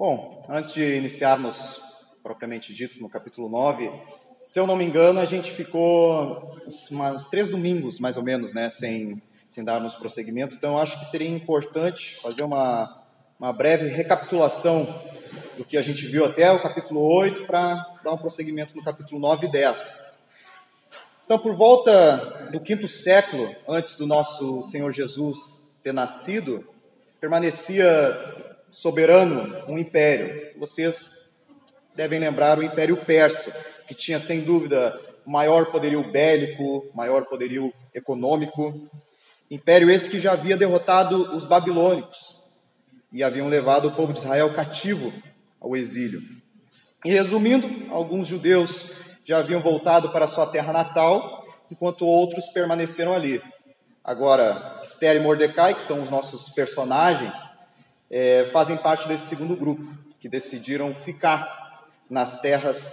Bom, antes de iniciarmos propriamente dito no capítulo 9, se eu não me engano, a gente ficou uns, uns três domingos, mais ou menos, né, sem, sem darmos prosseguimento. Então, eu acho que seria importante fazer uma, uma breve recapitulação do que a gente viu até o capítulo 8 para dar um prosseguimento no capítulo 9 e 10. Então, por volta do quinto século antes do nosso Senhor Jesus ter nascido, permanecia soberano um império. Vocês devem lembrar o Império Persa, que tinha sem dúvida o maior poderio bélico, maior poderio econômico. Império esse que já havia derrotado os babilônicos e haviam levado o povo de Israel cativo ao exílio. E resumindo, alguns judeus já haviam voltado para sua terra natal, enquanto outros permaneceram ali. Agora, Esther e Mordecai, que são os nossos personagens, é, fazem parte desse segundo grupo, que decidiram ficar nas terras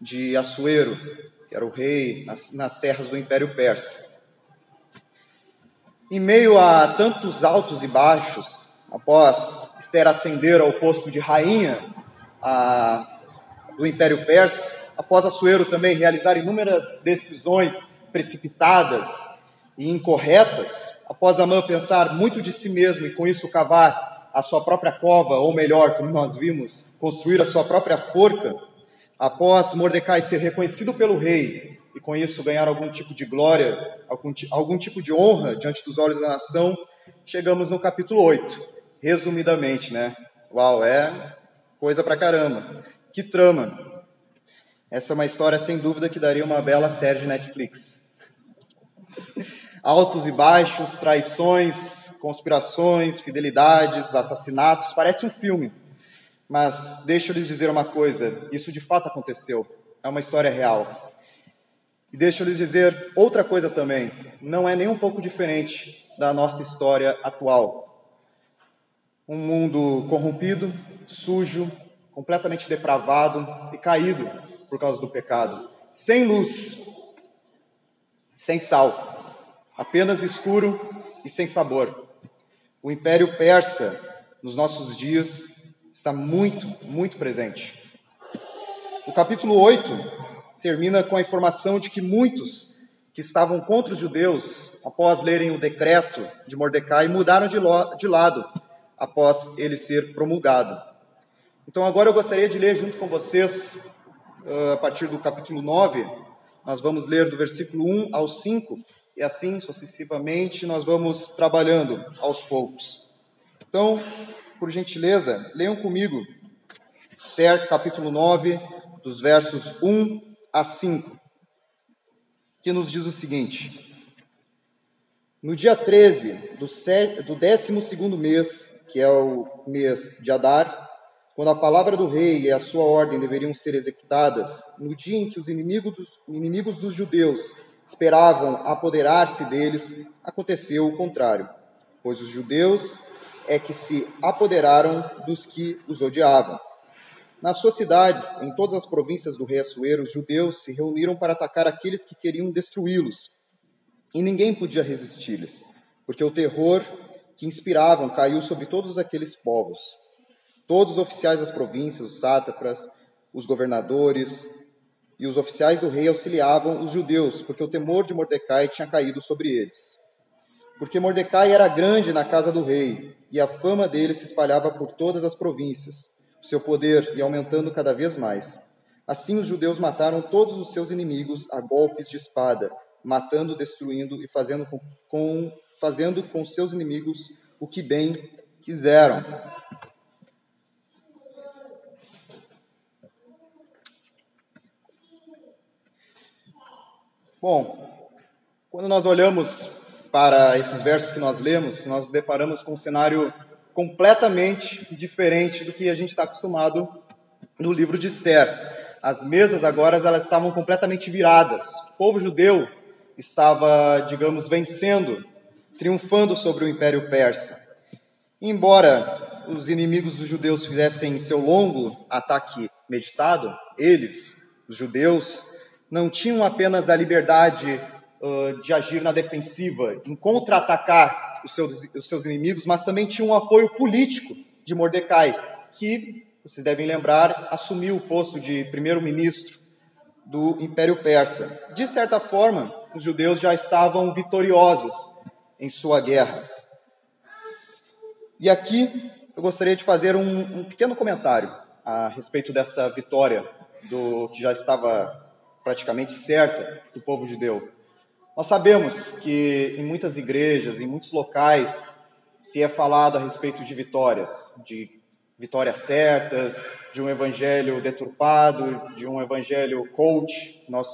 de Assuero, que era o rei, nas, nas terras do Império Persa. Em meio a tantos altos e baixos, após Esther ascender ao posto de rainha a, do Império Persa, após Assuero também realizar inúmeras decisões precipitadas e incorretas, após Amã pensar muito de si mesmo e com isso cavar a sua própria cova, ou melhor, como nós vimos, construir a sua própria forca, após Mordecai ser reconhecido pelo rei e com isso ganhar algum tipo de glória, algum, algum tipo de honra diante dos olhos da nação, chegamos no capítulo 8. Resumidamente, né? Uau, é coisa pra caramba. Que trama. Essa é uma história sem dúvida que daria uma bela série de Netflix. Altos e baixos, traições, conspirações, fidelidades, assassinatos, parece um filme. Mas deixa eu lhes dizer uma coisa: isso de fato aconteceu, é uma história real. E deixa eu lhes dizer outra coisa também: não é nem um pouco diferente da nossa história atual. Um mundo corrompido, sujo, completamente depravado e caído por causa do pecado, sem luz, sem sal, apenas escuro e sem sabor. O Império Persa, nos nossos dias, está muito, muito presente. O capítulo 8 termina com a informação de que muitos que estavam contra os judeus, após lerem o decreto de Mordecai, mudaram de, de lado após ele ser promulgado. Então, agora eu gostaria de ler junto com vocês, uh, a partir do capítulo 9, nós vamos ler do versículo 1 ao 5, e assim sucessivamente nós vamos trabalhando aos poucos. Então, por gentileza, leiam comigo Esther capítulo 9, dos versos 1 a 5, que nos diz o seguinte: No dia 13 do, do 12 mês, que é o mês de Adar, quando a palavra do rei e a sua ordem deveriam ser executadas, no dia em que os inimigos dos, inimigos dos judeus esperavam apoderar-se deles, aconteceu o contrário, pois os judeus é que se apoderaram dos que os odiavam. Nas suas cidades, em todas as províncias do rei Assuero, os judeus se reuniram para atacar aqueles que queriam destruí-los, e ninguém podia resistir-lhes, porque o terror que inspiravam caiu sobre todos aqueles povos. Todos os oficiais das províncias, os sátrapas, os governadores, e os oficiais do rei auxiliavam os judeus, porque o temor de Mordecai tinha caído sobre eles. Porque Mordecai era grande na casa do rei, e a fama dele se espalhava por todas as províncias. O seu poder ia aumentando cada vez mais. Assim os judeus mataram todos os seus inimigos a golpes de espada, matando, destruindo e fazendo com, com fazendo com seus inimigos o que bem quiseram. Bom, quando nós olhamos para esses versos que nós lemos, nós nos deparamos com um cenário completamente diferente do que a gente está acostumado no livro de Esther. As mesas agora elas estavam completamente viradas. O povo judeu estava, digamos, vencendo, triunfando sobre o Império Persa. Embora os inimigos dos judeus fizessem seu longo ataque meditado, eles, os judeus, não tinham apenas a liberdade uh, de agir na defensiva, em contra-atacar os seus, os seus inimigos, mas também tinham um apoio político de Mordecai, que vocês devem lembrar, assumiu o posto de primeiro-ministro do Império Persa. De certa forma, os judeus já estavam vitoriosos em sua guerra. E aqui eu gostaria de fazer um, um pequeno comentário a respeito dessa vitória do que já estava praticamente certa do povo judeu. Nós sabemos que em muitas igrejas, em muitos locais, se é falado a respeito de vitórias, de vitórias certas, de um evangelho deturpado, de um evangelho coach, nós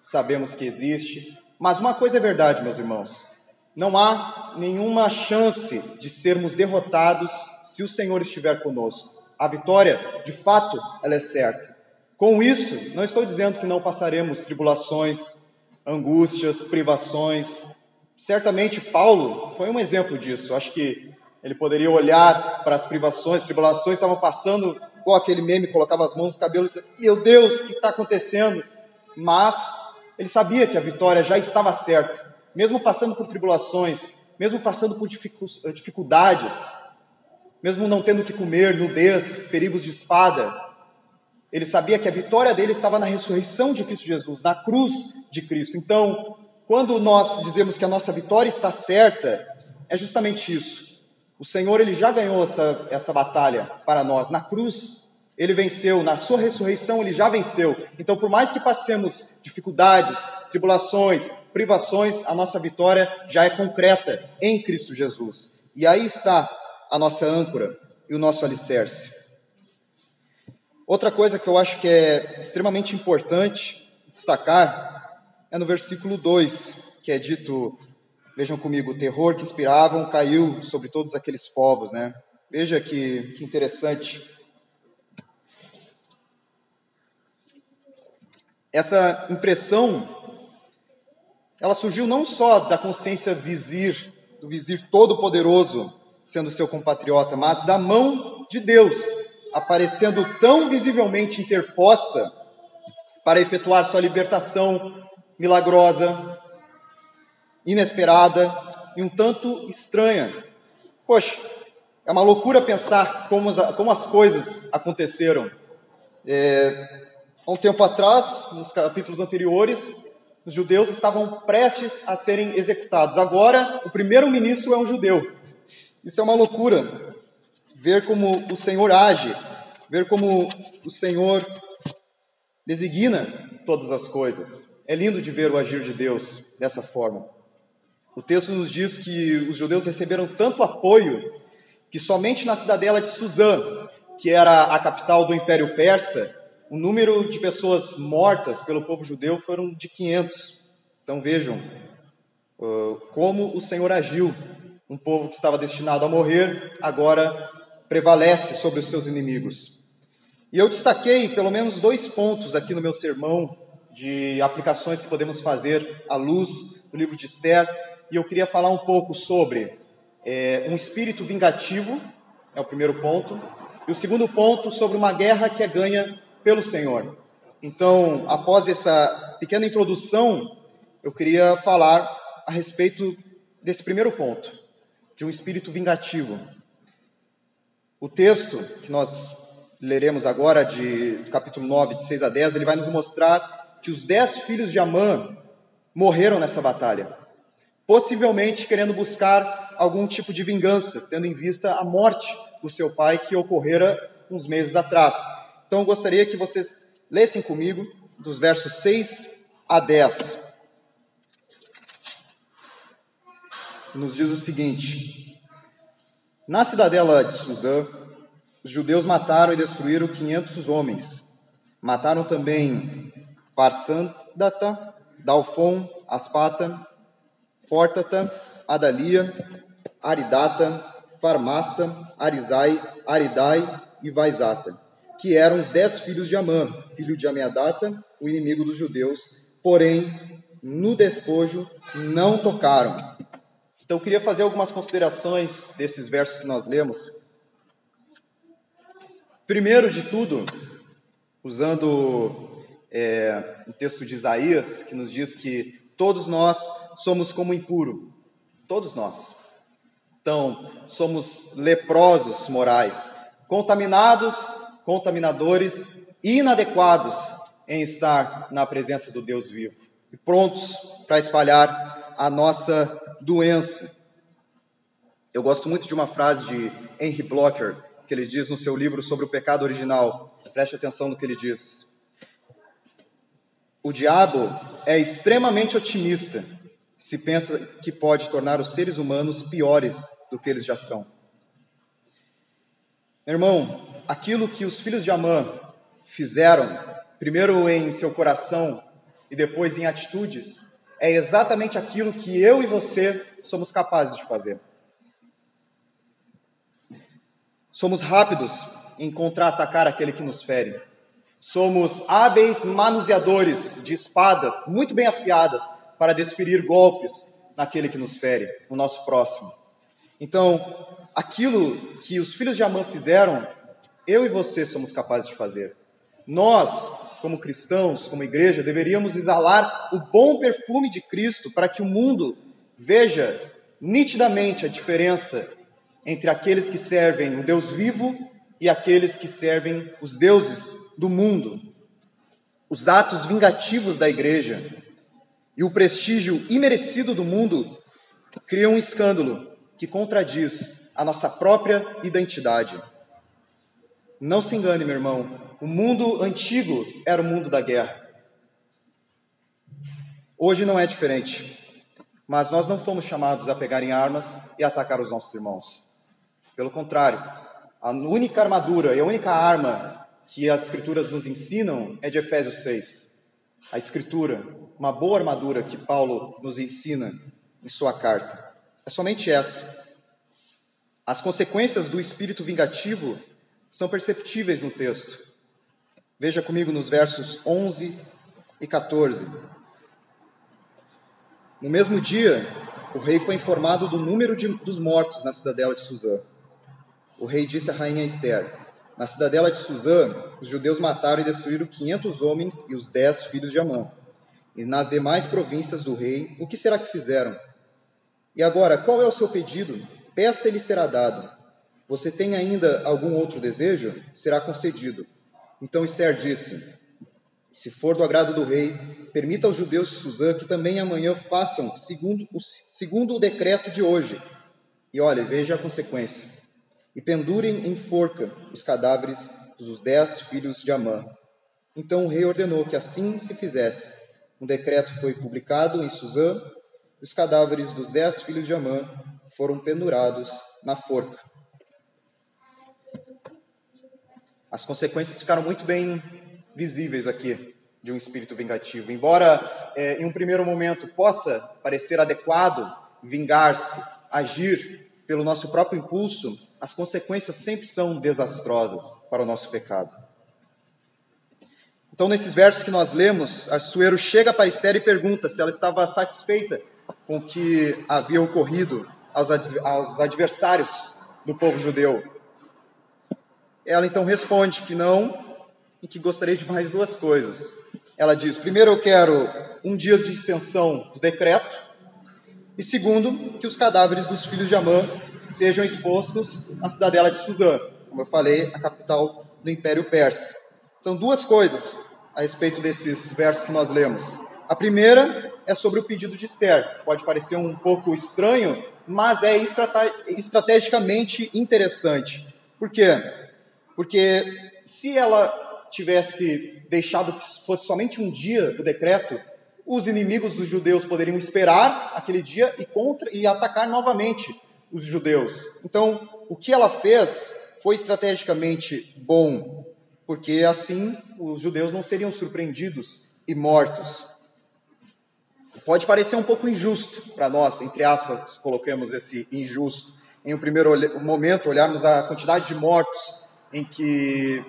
sabemos que existe. Mas uma coisa é verdade, meus irmãos: não há nenhuma chance de sermos derrotados se o Senhor estiver conosco. A vitória, de fato, ela é certa. Com isso, não estou dizendo que não passaremos tribulações, angústias, privações. Certamente Paulo foi um exemplo disso. Acho que ele poderia olhar para as privações, tribulações estavam passando, igual aquele meme, colocava as mãos no cabelo e dizia: Meu Deus, o que está acontecendo? Mas ele sabia que a vitória já estava certa mesmo passando por tribulações, mesmo passando por dificuldades, mesmo não tendo que comer, nudez, perigos de espada, ele sabia que a vitória dele estava na ressurreição de Cristo Jesus, na cruz de Cristo. Então, quando nós dizemos que a nossa vitória está certa, é justamente isso. O Senhor ele já ganhou essa, essa batalha para nós na cruz ele venceu, na sua ressurreição ele já venceu. Então, por mais que passemos dificuldades, tribulações, privações, a nossa vitória já é concreta em Cristo Jesus. E aí está a nossa âncora e o nosso alicerce. Outra coisa que eu acho que é extremamente importante destacar é no versículo 2, que é dito, vejam comigo, o terror que inspiravam caiu sobre todos aqueles povos, né? Veja que, que interessante essa impressão, ela surgiu não só da consciência vizir, do vizir todo-poderoso sendo seu compatriota, mas da mão de Deus aparecendo tão visivelmente interposta para efetuar sua libertação milagrosa, inesperada e um tanto estranha. Poxa, é uma loucura pensar como, como as coisas aconteceram. É, Há um tempo atrás, nos capítulos anteriores, os judeus estavam prestes a serem executados. Agora, o primeiro-ministro é um judeu. Isso é uma loucura. Ver como o Senhor age, ver como o Senhor designa todas as coisas. É lindo de ver o agir de Deus dessa forma. O texto nos diz que os judeus receberam tanto apoio que somente na cidadela de Suzã, que era a capital do Império Persa, o número de pessoas mortas pelo povo judeu foram de 500. Então vejam uh, como o Senhor agiu. Um povo que estava destinado a morrer, agora prevalece sobre os seus inimigos. E eu destaquei pelo menos dois pontos aqui no meu sermão de aplicações que podemos fazer à luz do livro de Esther, e eu queria falar um pouco sobre é, um espírito vingativo, é o primeiro ponto, e o segundo ponto sobre uma guerra que é ganha pelo Senhor. Então, após essa pequena introdução, eu queria falar a respeito desse primeiro ponto, de um espírito vingativo. O texto que nós leremos agora, de do capítulo 9, de 6 a 10, ele vai nos mostrar que os dez filhos de Amã morreram nessa batalha, possivelmente querendo buscar algum tipo de vingança, tendo em vista a morte do seu pai que ocorrera uns meses atrás. Então eu gostaria que vocês lessem comigo dos versos 6 a 10. Nos diz o seguinte: Na cidadela de Suzã, os judeus mataram e destruíram 500 homens. Mataram também Parsandata, Dalfon, Aspata, Portata, Adalia, Aridata, Farmasta, Arizai, Aridai e Vaisata que eram os dez filhos de Amã, filho de Ameadata, o inimigo dos judeus, porém, no despojo, não tocaram. Então, eu queria fazer algumas considerações desses versos que nós lemos. Primeiro de tudo, usando é, um texto de Isaías, que nos diz que todos nós somos como impuro, todos nós. Então, somos leprosos morais, contaminados contaminadores inadequados em estar na presença do Deus vivo e prontos para espalhar a nossa doença. Eu gosto muito de uma frase de Henry Blocker, que ele diz no seu livro sobre o pecado original. Preste atenção no que ele diz. O diabo é extremamente otimista se pensa que pode tornar os seres humanos piores do que eles já são. Meu irmão, aquilo que os filhos de Amã fizeram, primeiro em seu coração e depois em atitudes, é exatamente aquilo que eu e você somos capazes de fazer. Somos rápidos em contra-atacar aquele que nos fere. Somos hábeis manuseadores de espadas muito bem afiadas para desferir golpes naquele que nos fere, no nosso próximo. Então, aquilo que os filhos de Amã fizeram, eu e você somos capazes de fazer. Nós, como cristãos, como igreja, deveríamos exalar o bom perfume de Cristo para que o mundo veja nitidamente a diferença entre aqueles que servem o Deus vivo e aqueles que servem os deuses do mundo. Os atos vingativos da igreja e o prestígio imerecido do mundo criam um escândalo que contradiz a nossa própria identidade. Não se engane, meu irmão, o mundo antigo era o mundo da guerra. Hoje não é diferente, mas nós não fomos chamados a pegar em armas e atacar os nossos irmãos. Pelo contrário, a única armadura e a única arma que as Escrituras nos ensinam é de Efésios 6. A Escritura, uma boa armadura que Paulo nos ensina em sua carta. É somente essa. As consequências do espírito vingativo são perceptíveis no texto. Veja comigo nos versos 11 e 14. No mesmo dia, o rei foi informado do número de, dos mortos na cidadela de Suzã. O rei disse à rainha Esther: Na cidadela de Suzã, os judeus mataram e destruíram 500 homens e os 10 filhos de Amã. E nas demais províncias do rei, o que será que fizeram? E agora, qual é o seu pedido? Peça e lhe será dado. Você tem ainda algum outro desejo? Será concedido. Então Esther disse: Se for do agrado do rei, permita aos judeus de Suzã que também amanhã façam segundo o, segundo o decreto de hoje. E olha, veja a consequência e pendurem em forca os cadáveres dos dez filhos de Amã. Então o rei ordenou que assim se fizesse. Um decreto foi publicado em Suzã, e os cadáveres dos dez filhos de Amã foram pendurados na forca. As consequências ficaram muito bem visíveis aqui de um espírito vingativo. Embora é, em um primeiro momento possa parecer adequado vingar-se, agir pelo nosso próprio impulso, as consequências sempre são desastrosas para o nosso pecado. Então, nesses versos que nós lemos, Assuero chega para Esther e pergunta se ela estava satisfeita com o que havia ocorrido aos, aos adversários do povo judeu. Ela então responde que não e que gostaria de mais duas coisas. Ela diz: primeiro, eu quero um dia de extensão do decreto, e segundo, que os cadáveres dos filhos de Amã sejam expostos na cidadela de Suzã, como eu falei, a capital do Império Persa. Então, duas coisas a respeito desses versos que nós lemos. A primeira é sobre o pedido de Esther. Pode parecer um pouco estranho, mas é estrategicamente interessante. Por quê? Porque se ela tivesse deixado que fosse somente um dia o decreto, os inimigos dos judeus poderiam esperar aquele dia e, contra, e atacar novamente os judeus. Então, o que ela fez foi estrategicamente bom, porque assim os judeus não seriam surpreendidos e mortos. Pode parecer um pouco injusto para nós, entre aspas, colocamos esse injusto. Em um primeiro momento, olharmos a quantidade de mortos em que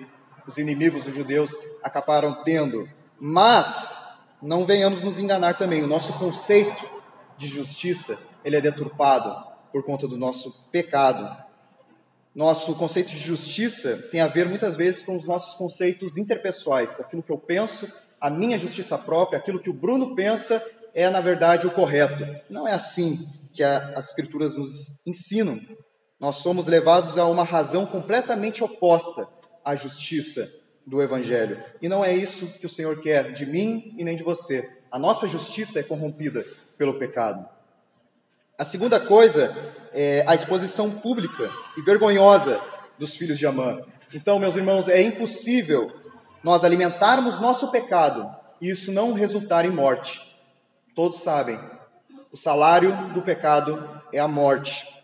os inimigos dos judeus acabaram tendo. Mas não venhamos nos enganar também. O nosso conceito de justiça ele é deturpado por conta do nosso pecado. Nosso conceito de justiça tem a ver muitas vezes com os nossos conceitos interpessoais, aquilo que eu penso, a minha justiça própria, aquilo que o Bruno pensa é na verdade o correto. Não é assim que a, as escrituras nos ensinam. Nós somos levados a uma razão completamente oposta a justiça do Evangelho. E não é isso que o Senhor quer de mim e nem de você. A nossa justiça é corrompida pelo pecado. A segunda coisa é a exposição pública e vergonhosa dos filhos de Amã. Então, meus irmãos, é impossível nós alimentarmos nosso pecado e isso não resultar em morte. Todos sabem, o salário do pecado é a morte.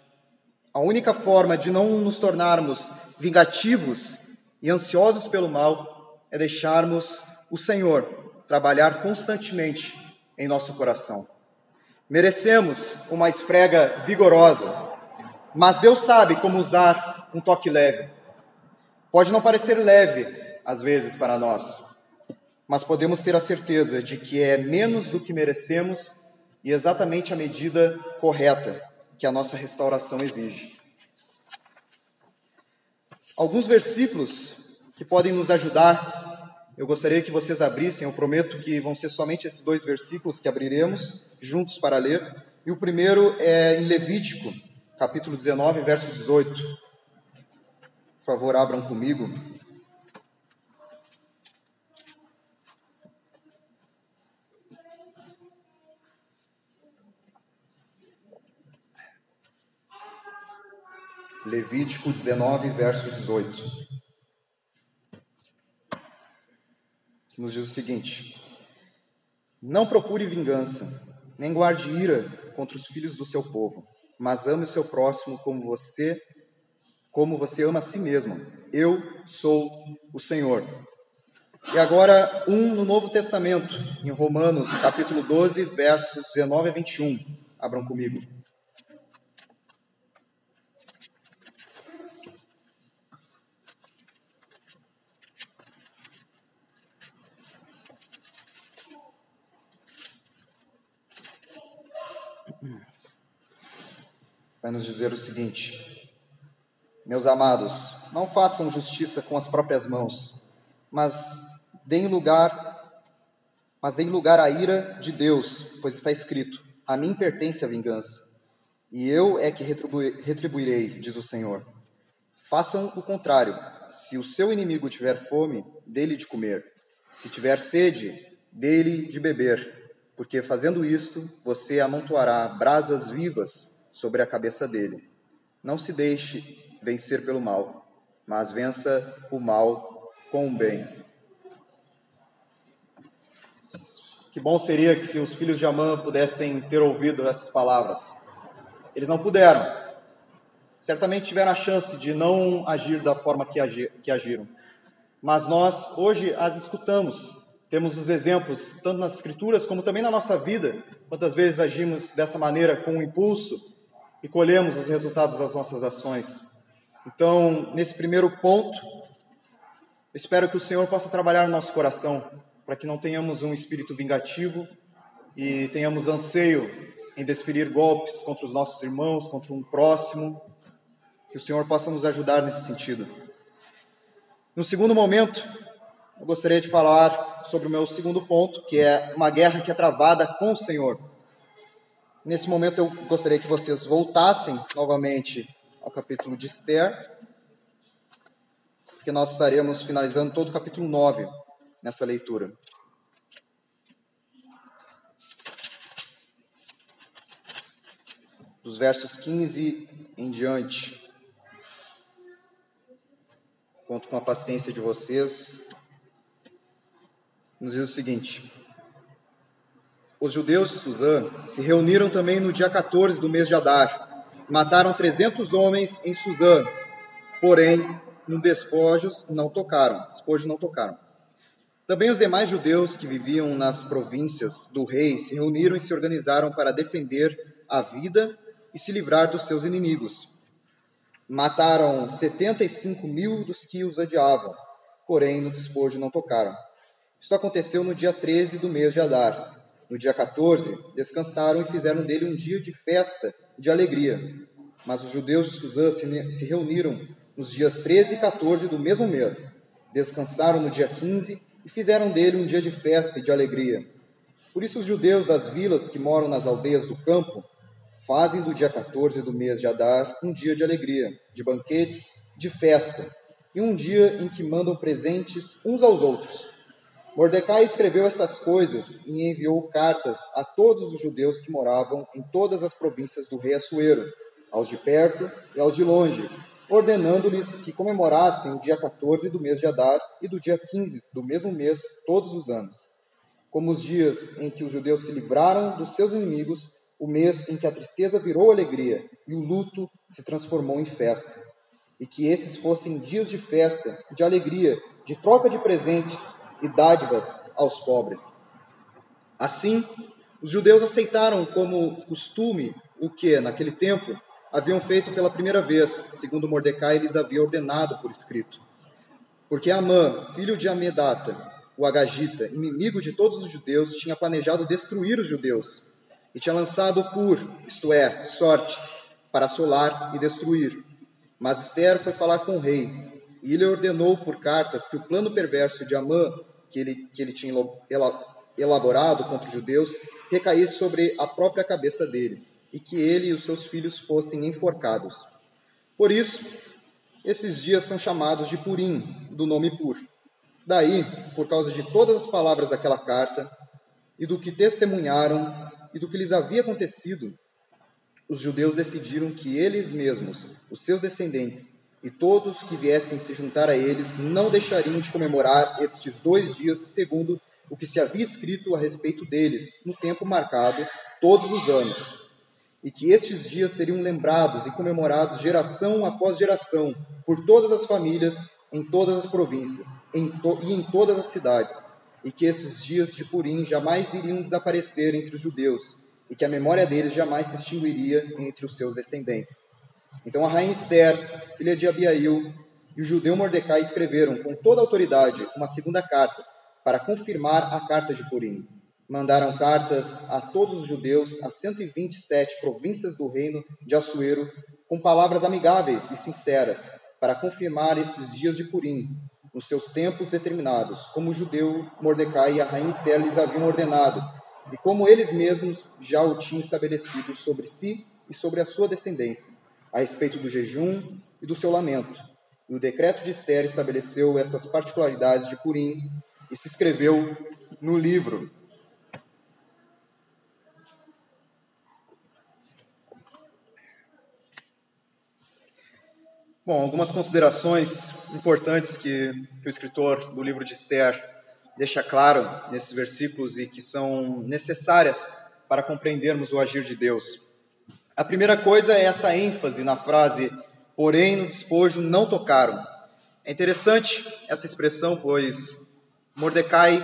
A única forma de não nos tornarmos vingativos e ansiosos pelo mal é deixarmos o Senhor trabalhar constantemente em nosso coração. Merecemos uma esfrega vigorosa, mas Deus sabe como usar um toque leve. Pode não parecer leve às vezes para nós, mas podemos ter a certeza de que é menos do que merecemos e exatamente a medida correta que a nossa restauração exige. Alguns versículos que podem nos ajudar, eu gostaria que vocês abrissem, eu prometo que vão ser somente esses dois versículos que abriremos juntos para ler. E o primeiro é em Levítico, capítulo 19, verso 18. Por favor, abram comigo. Levítico 19, verso 18. Que nos diz o seguinte: Não procure vingança, nem guarde ira contra os filhos do seu povo, mas ame o seu próximo como você, como você ama a si mesmo. Eu sou o Senhor. E agora, um no Novo Testamento, em Romanos, capítulo 12, versos 19 a 21. Abram comigo. Vai nos dizer o seguinte: Meus amados, não façam justiça com as próprias mãos, mas deem lugar mas deem lugar à ira de Deus, pois está escrito: A mim pertence a vingança, e eu é que retribuirei, diz o Senhor. Façam o contrário. Se o seu inimigo tiver fome, dele de comer. Se tiver sede, dele de beber. Porque fazendo isto, você amontoará brasas vivas sobre a cabeça dele. Não se deixe vencer pelo mal, mas vença o mal com o bem. Que bom seria que se os filhos de Amã pudessem ter ouvido essas palavras. Eles não puderam. Certamente tiveram a chance de não agir da forma que, agir, que agiram. Mas nós hoje as escutamos. Temos os exemplos, tanto nas Escrituras como também na nossa vida. Quantas vezes agimos dessa maneira com um impulso, e colhemos os resultados das nossas ações. Então, nesse primeiro ponto, espero que o Senhor possa trabalhar no nosso coração, para que não tenhamos um espírito vingativo e tenhamos anseio em desferir golpes contra os nossos irmãos, contra um próximo. Que o Senhor possa nos ajudar nesse sentido. No segundo momento, eu gostaria de falar sobre o meu segundo ponto, que é uma guerra que é travada com o Senhor. Nesse momento eu gostaria que vocês voltassem novamente ao capítulo de Esther, porque nós estaremos finalizando todo o capítulo 9 nessa leitura. Dos versos 15 em diante. Conto com a paciência de vocês. Nos diz o seguinte: os judeus de Suzã se reuniram também no dia 14 do mês de Adar. Mataram 300 homens em Suzã, porém, no despojos não tocaram. Despojo não tocaram. Também os demais judeus que viviam nas províncias do rei se reuniram e se organizaram para defender a vida e se livrar dos seus inimigos. Mataram 75 mil dos que os odiavam, porém no despojo não tocaram. Isso aconteceu no dia 13 do mês de Adar. No dia 14, descansaram e fizeram dele um dia de festa e de alegria. Mas os judeus de Suzã se reuniram nos dias 13 e 14 do mesmo mês. Descansaram no dia 15 e fizeram dele um dia de festa e de alegria. Por isso, os judeus das vilas que moram nas aldeias do campo fazem do dia 14 do mês de Adar um dia de alegria, de banquetes, de festa. e um dia em que mandam presentes uns aos outros. Mordecai escreveu estas coisas e enviou cartas a todos os judeus que moravam em todas as províncias do rei Assuero, aos de perto e aos de longe, ordenando-lhes que comemorassem o dia 14 do mês de Adar e do dia 15 do mesmo mês todos os anos. Como os dias em que os judeus se livraram dos seus inimigos, o mês em que a tristeza virou alegria e o luto se transformou em festa. E que esses fossem dias de festa, de alegria, de troca de presentes e dádivas aos pobres. Assim, os judeus aceitaram como costume o que, naquele tempo, haviam feito pela primeira vez, segundo Mordecai lhes havia ordenado por escrito. Porque Amã, filho de Amedata, o Agagita, inimigo de todos os judeus, tinha planejado destruir os judeus e tinha lançado por, isto é, sortes, para assolar e destruir. Mas Esther foi falar com o rei, e ele ordenou por cartas que o plano perverso de Amã que ele, que ele tinha elaborado contra os judeus recaísse sobre a própria cabeça dele e que ele e os seus filhos fossem enforcados. Por isso, esses dias são chamados de Purim, do nome Pur. Daí, por causa de todas as palavras daquela carta e do que testemunharam e do que lhes havia acontecido, os judeus decidiram que eles mesmos, os seus descendentes, e todos que viessem se juntar a eles não deixariam de comemorar estes dois dias segundo o que se havia escrito a respeito deles no tempo marcado todos os anos, e que estes dias seriam lembrados e comemorados geração após geração por todas as famílias em todas as províncias em e em todas as cidades, e que esses dias de Purim jamais iriam desaparecer entre os judeus, e que a memória deles jamais se extinguiria entre os seus descendentes. Então a rainha Esther, filha de Abiail, e o judeu Mordecai escreveram com toda autoridade uma segunda carta para confirmar a carta de Purim. Mandaram cartas a todos os judeus, a 127 províncias do reino de Assuero, com palavras amigáveis e sinceras, para confirmar esses dias de Purim, nos seus tempos determinados, como o judeu Mordecai e a rainha Esther lhes haviam ordenado, e como eles mesmos já o tinham estabelecido sobre si e sobre a sua descendência a respeito do jejum e do seu lamento. E o decreto de Esther estabeleceu estas particularidades de Purim e se escreveu no livro. Bom, algumas considerações importantes que, que o escritor do livro de Esther deixa claro nesses versículos e que são necessárias para compreendermos o agir de Deus. A primeira coisa é essa ênfase na frase, porém no despojo não tocaram. É interessante essa expressão, pois Mordecai,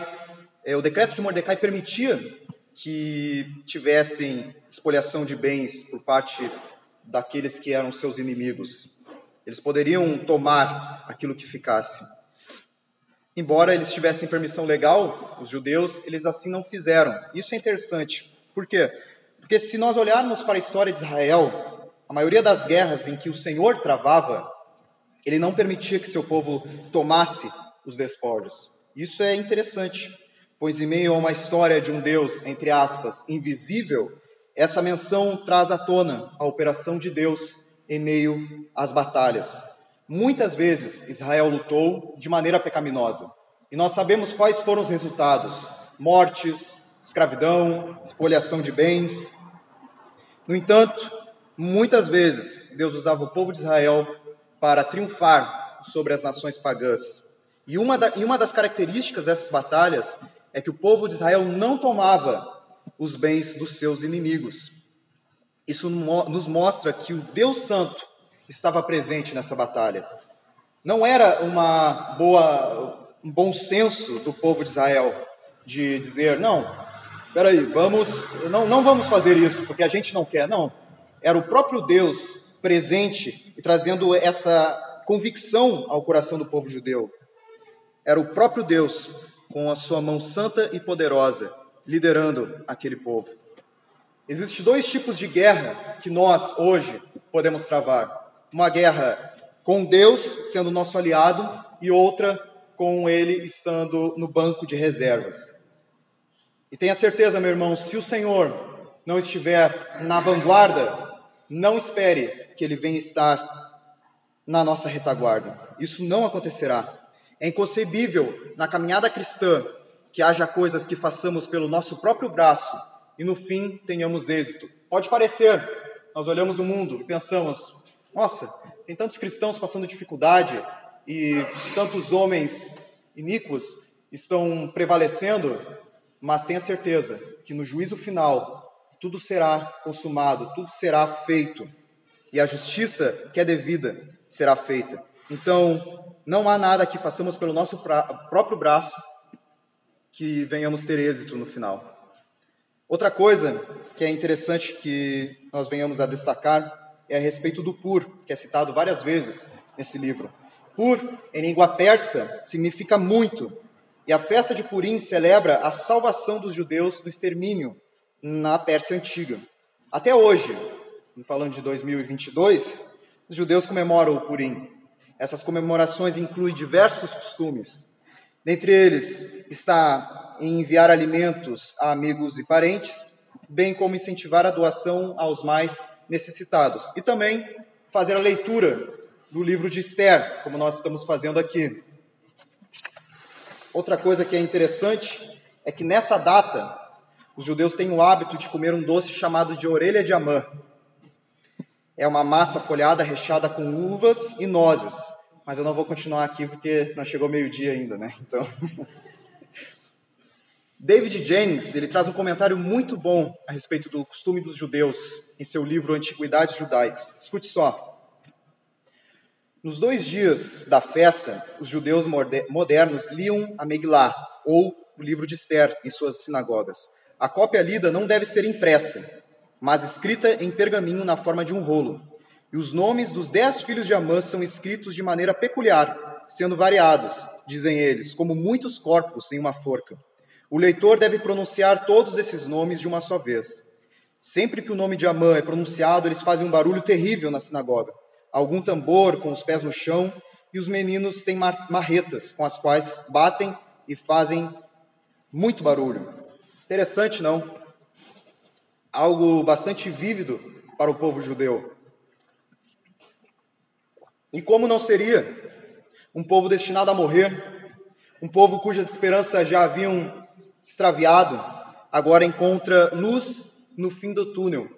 é, o decreto de Mordecai permitia que tivessem expoliação de bens por parte daqueles que eram seus inimigos. Eles poderiam tomar aquilo que ficasse. Embora eles tivessem permissão legal, os judeus, eles assim não fizeram. Isso é interessante. Por quê? Porque se nós olharmos para a história de Israel, a maioria das guerras em que o Senhor travava, ele não permitia que seu povo tomasse os despojos. Isso é interessante, pois em meio a uma história de um Deus, entre aspas, invisível, essa menção traz à tona a operação de Deus em meio às batalhas. Muitas vezes Israel lutou de maneira pecaminosa, e nós sabemos quais foram os resultados: mortes, escravidão, expoliação de bens. No entanto, muitas vezes Deus usava o povo de Israel para triunfar sobre as nações pagãs. E uma, da, e uma das características dessas batalhas é que o povo de Israel não tomava os bens dos seus inimigos. Isso nos mostra que o Deus Santo estava presente nessa batalha. Não era uma boa, um bom senso do povo de Israel de dizer, não, peraí, vamos, não, não vamos fazer isso porque a gente não quer, não. Era o próprio Deus presente e trazendo essa convicção ao coração do povo judeu. Era o próprio Deus com a sua mão santa e poderosa liderando aquele povo. Existem dois tipos de guerra que nós hoje podemos travar: uma guerra com Deus sendo nosso aliado e outra com Ele estando no banco de reservas. E tenha certeza, meu irmão, se o Senhor não estiver na vanguarda, não espere que Ele venha estar na nossa retaguarda. Isso não acontecerá. É inconcebível na caminhada cristã que haja coisas que façamos pelo nosso próprio braço e no fim tenhamos êxito. Pode parecer, nós olhamos o mundo e pensamos: nossa, tem tantos cristãos passando dificuldade e tantos homens iníquos estão prevalecendo, mas tenha certeza que no juízo final tudo será consumado, tudo será feito e a justiça que é devida será feita. Então, não há nada que façamos pelo nosso próprio braço que venhamos ter êxito no final. Outra coisa que é interessante que nós venhamos a destacar é a respeito do Pur, que é citado várias vezes nesse livro. Pur, em língua persa, significa muito, e a festa de Purim celebra a salvação dos judeus do extermínio na Pérsia Antiga. Até hoje, falando de 2022, os judeus comemoram o Purim. Essas comemorações incluem diversos costumes. Dentre eles está enviar alimentos a amigos e parentes, bem como incentivar a doação aos mais necessitados. E também fazer a leitura do livro de Esther, como nós estamos fazendo aqui. Outra coisa que é interessante é que nessa data, os judeus têm o hábito de comer um doce chamado de orelha de amã. É uma massa folhada recheada com uvas e nozes. Mas eu não vou continuar aqui porque não chegou meio-dia ainda, né? Então. David Jennings, ele traz um comentário muito bom a respeito do costume dos judeus em seu livro Antiguidades Judaicas. Escute só. Nos dois dias da festa, os judeus modernos liam a Megillah, ou o livro de Esther, em suas sinagogas. A cópia lida não deve ser impressa, mas escrita em pergaminho na forma de um rolo. E os nomes dos dez filhos de Amã são escritos de maneira peculiar, sendo variados, dizem eles, como muitos corpos em uma forca. O leitor deve pronunciar todos esses nomes de uma só vez. Sempre que o nome de Amã é pronunciado, eles fazem um barulho terrível na sinagoga. Algum tambor com os pés no chão, e os meninos têm marretas com as quais batem e fazem muito barulho. Interessante, não? Algo bastante vívido para o povo judeu. E como não seria um povo destinado a morrer, um povo cujas esperanças já haviam extraviado, agora encontra luz no fim do túnel,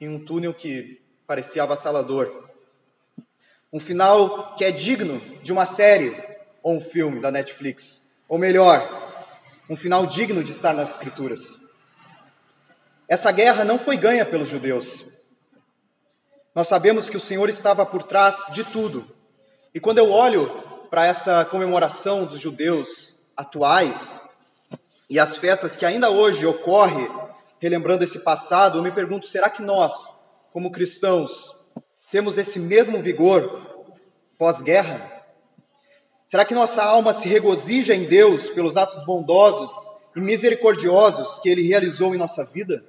em um túnel que parecia avassalador. Um final que é digno de uma série ou um filme da Netflix. Ou melhor, um final digno de estar nas Escrituras. Essa guerra não foi ganha pelos judeus. Nós sabemos que o Senhor estava por trás de tudo. E quando eu olho para essa comemoração dos judeus atuais, e as festas que ainda hoje ocorrem, relembrando esse passado, eu me pergunto: será que nós, como cristãos, temos esse mesmo vigor pós-guerra? Será que nossa alma se regozija em Deus pelos atos bondosos e misericordiosos que Ele realizou em nossa vida?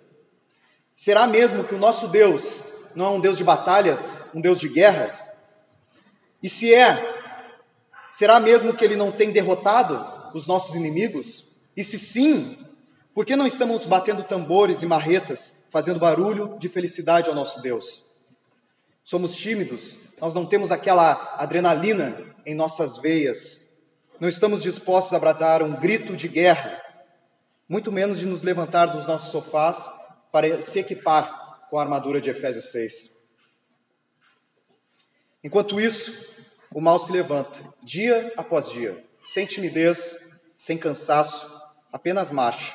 Será mesmo que o nosso Deus não é um Deus de batalhas, um Deus de guerras? E se é, será mesmo que Ele não tem derrotado os nossos inimigos? E se sim, por que não estamos batendo tambores e marretas, fazendo barulho de felicidade ao nosso Deus? Somos tímidos, nós não temos aquela adrenalina em nossas veias, não estamos dispostos a bradar um grito de guerra, muito menos de nos levantar dos nossos sofás para se equipar com a armadura de Efésios 6. Enquanto isso, o mal se levanta, dia após dia, sem timidez, sem cansaço, apenas marcha,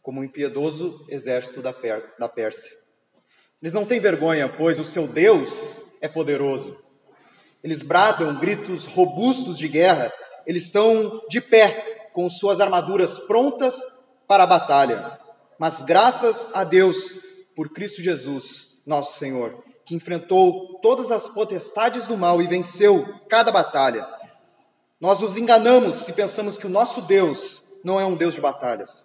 como um impiedoso exército da, da Pérsia. Eles não têm vergonha, pois o seu Deus é poderoso. Eles bradam gritos robustos de guerra, eles estão de pé, com suas armaduras prontas para a batalha. Mas graças a Deus por Cristo Jesus, nosso Senhor, que enfrentou todas as potestades do mal e venceu cada batalha. Nós nos enganamos se pensamos que o nosso Deus não é um Deus de batalhas.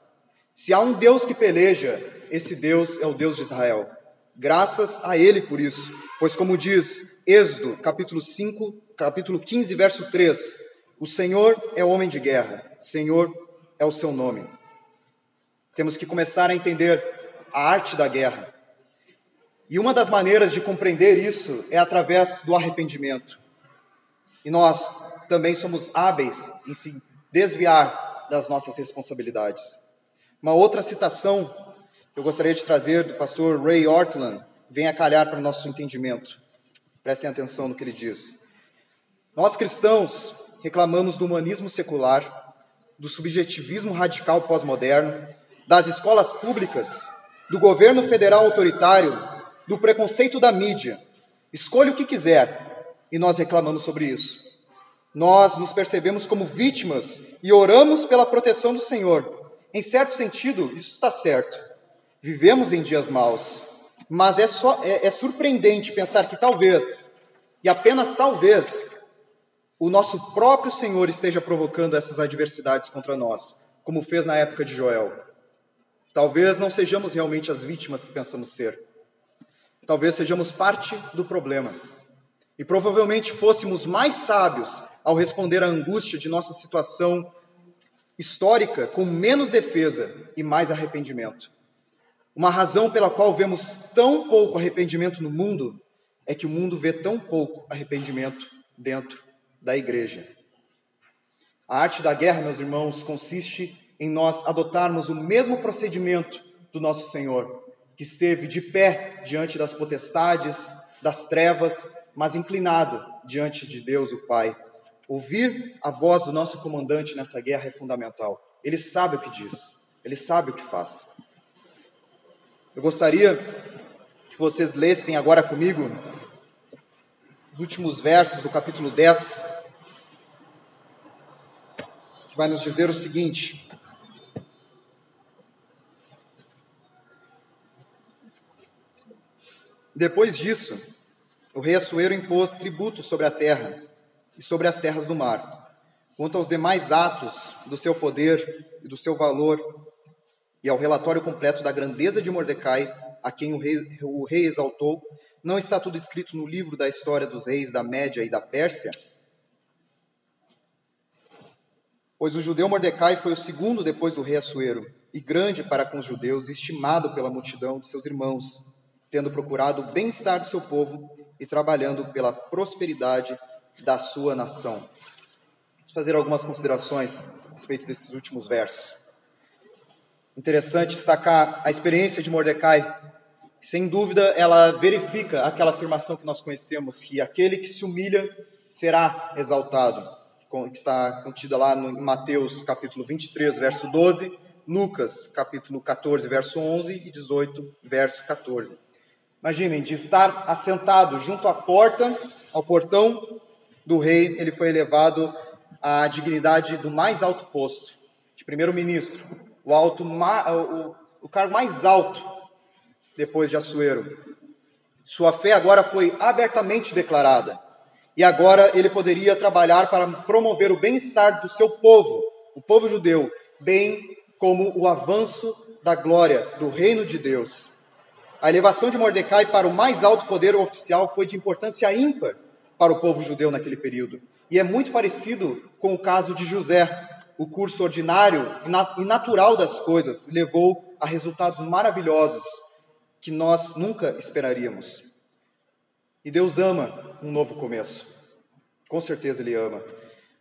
Se há um Deus que peleja, esse Deus é o Deus de Israel. Graças a ele por isso, pois como diz Êxodo, capítulo 5, capítulo 15, verso 3, o Senhor é homem de guerra, Senhor é o seu nome. Temos que começar a entender a arte da guerra. E uma das maneiras de compreender isso é através do arrependimento. E nós também somos hábeis em se desviar das nossas responsabilidades. Uma outra citação eu gostaria de trazer do pastor Ray Ortland vem a calhar para o nosso entendimento. Prestem atenção no que ele diz. Nós cristãos reclamamos do humanismo secular, do subjetivismo radical pós-moderno, das escolas públicas, do governo federal autoritário, do preconceito da mídia. Escolha o que quiser e nós reclamamos sobre isso. Nós nos percebemos como vítimas e oramos pela proteção do Senhor. Em certo sentido, isso está certo. Vivemos em dias maus, mas é, só, é, é surpreendente pensar que talvez, e apenas talvez, o nosso próprio Senhor esteja provocando essas adversidades contra nós, como fez na época de Joel. Talvez não sejamos realmente as vítimas que pensamos ser. Talvez sejamos parte do problema. E provavelmente fôssemos mais sábios ao responder à angústia de nossa situação histórica com menos defesa e mais arrependimento. Uma razão pela qual vemos tão pouco arrependimento no mundo é que o mundo vê tão pouco arrependimento dentro da igreja. A arte da guerra, meus irmãos, consiste em nós adotarmos o mesmo procedimento do nosso Senhor, que esteve de pé diante das potestades, das trevas, mas inclinado diante de Deus, o Pai. Ouvir a voz do nosso comandante nessa guerra é fundamental. Ele sabe o que diz, ele sabe o que faz. Eu gostaria que vocês lessem agora comigo os últimos versos do capítulo 10 que vai nos dizer o seguinte: Depois disso, o rei Assuero impôs tributo sobre a terra e sobre as terras do mar. Quanto aos demais atos do seu poder e do seu valor, e ao relatório completo da grandeza de Mordecai, a quem o rei, o rei exaltou, não está tudo escrito no livro da história dos reis da Média e da Pérsia? Pois o judeu Mordecai foi o segundo depois do rei Assuero, e grande para com os judeus, estimado pela multidão de seus irmãos, tendo procurado o bem-estar do seu povo e trabalhando pela prosperidade da sua nação. Vou fazer algumas considerações a respeito desses últimos versos. Interessante destacar a experiência de Mordecai. Sem dúvida, ela verifica aquela afirmação que nós conhecemos, que aquele que se humilha será exaltado que está contida lá em Mateus capítulo 23, verso 12, Lucas capítulo 14, verso 11 e 18, verso 14. Imaginem, de estar assentado junto à porta, ao portão do rei, ele foi elevado à dignidade do mais alto posto, de primeiro-ministro, o, alto, o, o cargo mais alto depois de Assuero. Sua fé agora foi abertamente declarada e agora ele poderia trabalhar para promover o bem-estar do seu povo, o povo judeu, bem como o avanço da glória do reino de Deus. A elevação de Mordecai para o mais alto poder oficial foi de importância ímpar para o povo judeu naquele período. E é muito parecido com o caso de José. O curso ordinário e natural das coisas levou a resultados maravilhosos que nós nunca esperaríamos. E Deus ama um novo começo. Com certeza Ele ama.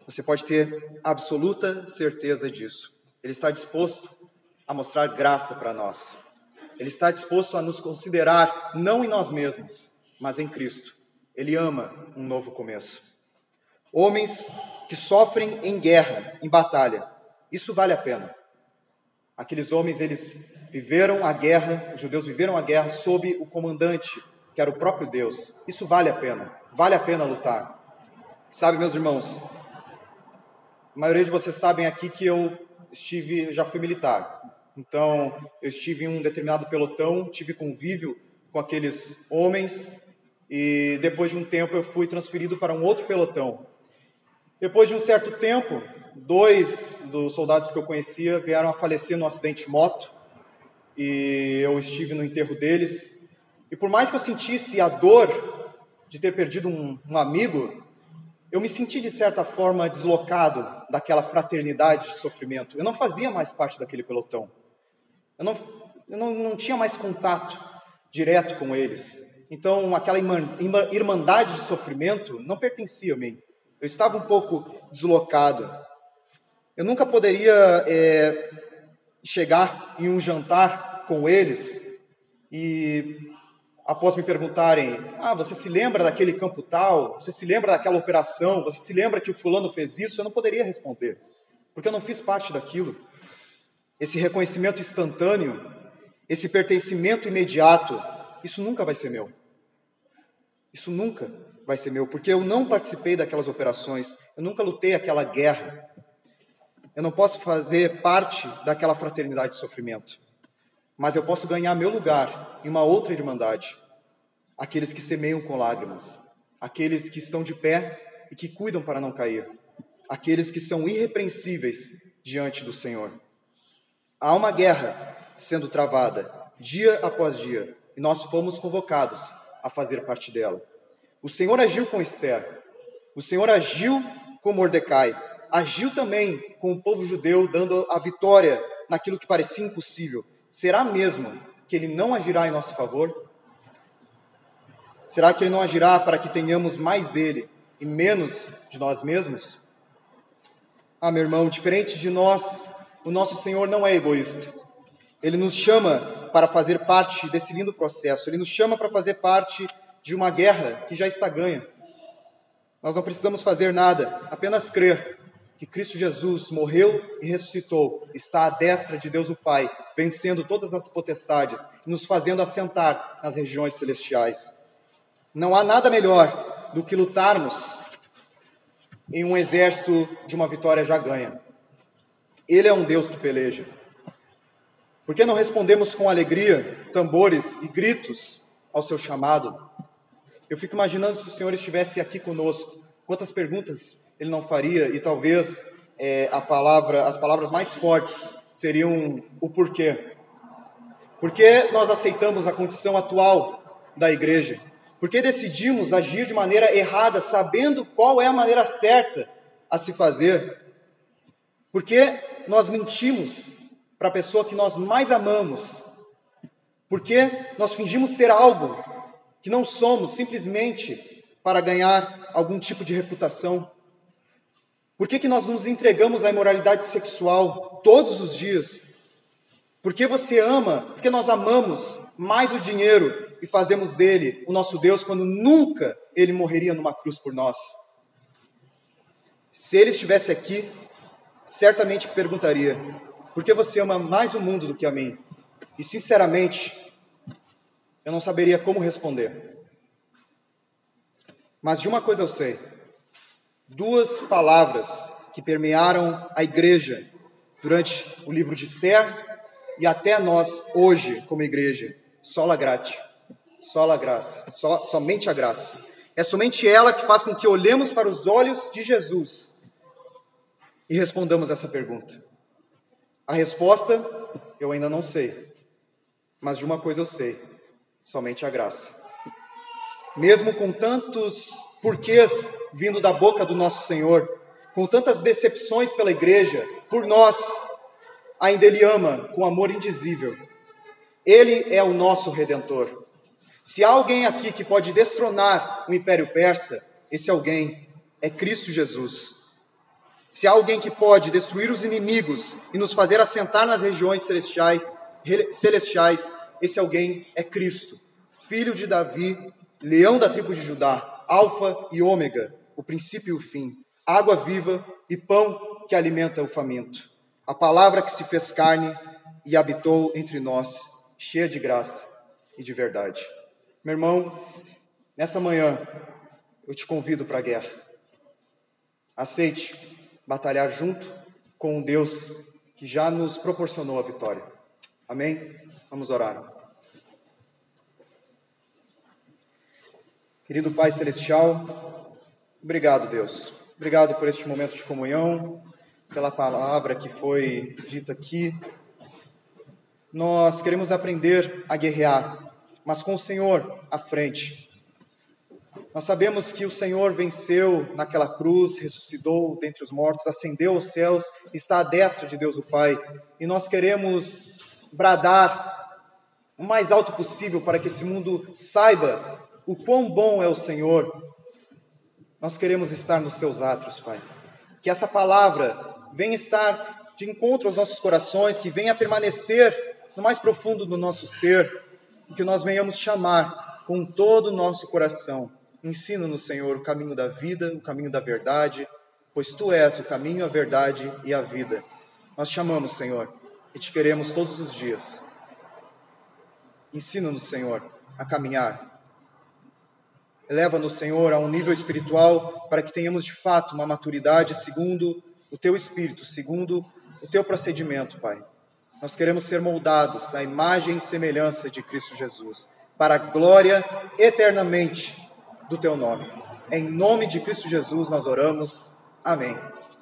Você pode ter absoluta certeza disso. Ele está disposto a mostrar graça para nós. Ele está disposto a nos considerar não em nós mesmos, mas em Cristo. Ele ama um novo começo. Homens que sofrem em guerra, em batalha, isso vale a pena. Aqueles homens, eles viveram a guerra, os judeus viveram a guerra sob o comandante que era o próprio Deus. Isso vale a pena, vale a pena lutar. Sabe, meus irmãos, a maioria de vocês sabem aqui que eu estive, já fui militar. Então, eu estive em um determinado pelotão, tive convívio com aqueles homens e depois de um tempo eu fui transferido para um outro pelotão. Depois de um certo tempo, dois dos soldados que eu conhecia vieram a falecer num acidente de moto e eu estive no enterro deles e por mais que eu sentisse a dor de ter perdido um, um amigo, eu me senti de certa forma deslocado daquela fraternidade de sofrimento. Eu não fazia mais parte daquele pelotão. Eu não, eu não, não tinha mais contato direto com eles. Então, aquela irmandade de sofrimento não pertencia a mim. Eu estava um pouco deslocado. Eu nunca poderia é, chegar em um jantar com eles e após me perguntarem: Ah, você se lembra daquele campo tal? Você se lembra daquela operação? Você se lembra que o fulano fez isso? Eu não poderia responder, porque eu não fiz parte daquilo. Esse reconhecimento instantâneo, esse pertencimento imediato, isso nunca vai ser meu. Isso nunca vai ser meu, porque eu não participei daquelas operações, eu nunca lutei aquela guerra. Eu não posso fazer parte daquela fraternidade de sofrimento mas eu posso ganhar meu lugar em uma outra irmandade. Aqueles que semeiam com lágrimas, aqueles que estão de pé e que cuidam para não cair, aqueles que são irrepreensíveis diante do Senhor. Há uma guerra sendo travada dia após dia e nós fomos convocados a fazer parte dela. O Senhor agiu com Esther, o Senhor agiu com Mordecai, agiu também com o povo judeu, dando a vitória naquilo que parecia impossível, será mesmo que ele não agirá em nosso favor? Será que ele não agirá para que tenhamos mais dele e menos de nós mesmos? Ah, meu irmão, diferente de nós, o nosso Senhor não é egoísta. Ele nos chama para fazer parte desse lindo processo, ele nos chama para fazer parte de uma guerra que já está ganha. Nós não precisamos fazer nada, apenas crer que Cristo Jesus morreu e ressuscitou, está à destra de Deus o Pai, vencendo todas as potestades, nos fazendo assentar nas regiões celestiais. Não há nada melhor do que lutarmos em um exército de uma vitória já ganha. Ele é um Deus que peleja. Por que não respondemos com alegria, tambores e gritos ao seu chamado? Eu fico imaginando se o Senhor estivesse aqui conosco, quantas perguntas ele não faria, e talvez é, a palavra, as palavras mais fortes seriam o porquê. Por que nós aceitamos a condição atual da igreja? Por que decidimos agir de maneira errada, sabendo qual é a maneira certa a se fazer? Por que nós mentimos para a pessoa que nós mais amamos? Por que nós fingimos ser algo que não somos simplesmente para ganhar algum tipo de reputação? Por que, que nós nos entregamos à imoralidade sexual todos os dias? Porque você ama, porque nós amamos mais o dinheiro e fazemos dele o nosso Deus quando nunca ele morreria numa cruz por nós. Se ele estivesse aqui, certamente perguntaria: por que você ama mais o mundo do que a mim? E sinceramente, eu não saberia como responder. Mas de uma coisa eu sei: duas palavras que permearam a igreja durante o livro de Esther e até nós hoje como igreja. Sola gratia, sola graça, so, somente a graça. É somente ela que faz com que olhemos para os olhos de Jesus e respondamos essa pergunta. A resposta eu ainda não sei, mas de uma coisa eu sei: somente a graça. Mesmo com tantos porquês vindo da boca do nosso Senhor, com tantas decepções pela igreja, por nós, ainda Ele ama com amor indizível. Ele é o nosso redentor. Se há alguém aqui que pode destronar o Império Persa, esse alguém é Cristo Jesus. Se há alguém que pode destruir os inimigos e nos fazer assentar nas regiões celestiais, celestiais esse alguém é Cristo, filho de Davi, leão da tribo de Judá, Alfa e Ômega, o princípio e o fim, água viva e pão que alimenta o faminto. A palavra que se fez carne e habitou entre nós, cheia de graça e de verdade. Meu irmão, nessa manhã eu te convido para a guerra. Aceite batalhar junto com um Deus que já nos proporcionou a vitória. Amém? Vamos orar. Querido Pai Celestial, obrigado, Deus. Obrigado por este momento de comunhão, pela palavra que foi dita aqui. Nós queremos aprender a guerrear, mas com o Senhor à frente. Nós sabemos que o Senhor venceu naquela cruz, ressuscitou dentre os mortos, ascendeu aos céus, está à destra de Deus o Pai, e nós queremos bradar o mais alto possível para que esse mundo saiba o quão bom é o Senhor. Nós queremos estar nos teus átrios, Pai. Que essa palavra venha estar de encontro aos nossos corações, que venha permanecer no mais profundo do nosso ser, e que nós venhamos chamar com todo o nosso coração. Ensina-nos, Senhor, o caminho da vida, o caminho da verdade, pois tu és o caminho, a verdade e a vida. Nós chamamos, Senhor, e te queremos todos os dias. Ensina-nos, Senhor, a caminhar. Eleva-nos, Senhor, a um nível espiritual para que tenhamos de fato uma maturidade segundo o teu espírito, segundo o teu procedimento, Pai. Nós queremos ser moldados à imagem e semelhança de Cristo Jesus, para a glória eternamente do teu nome. Em nome de Cristo Jesus nós oramos. Amém.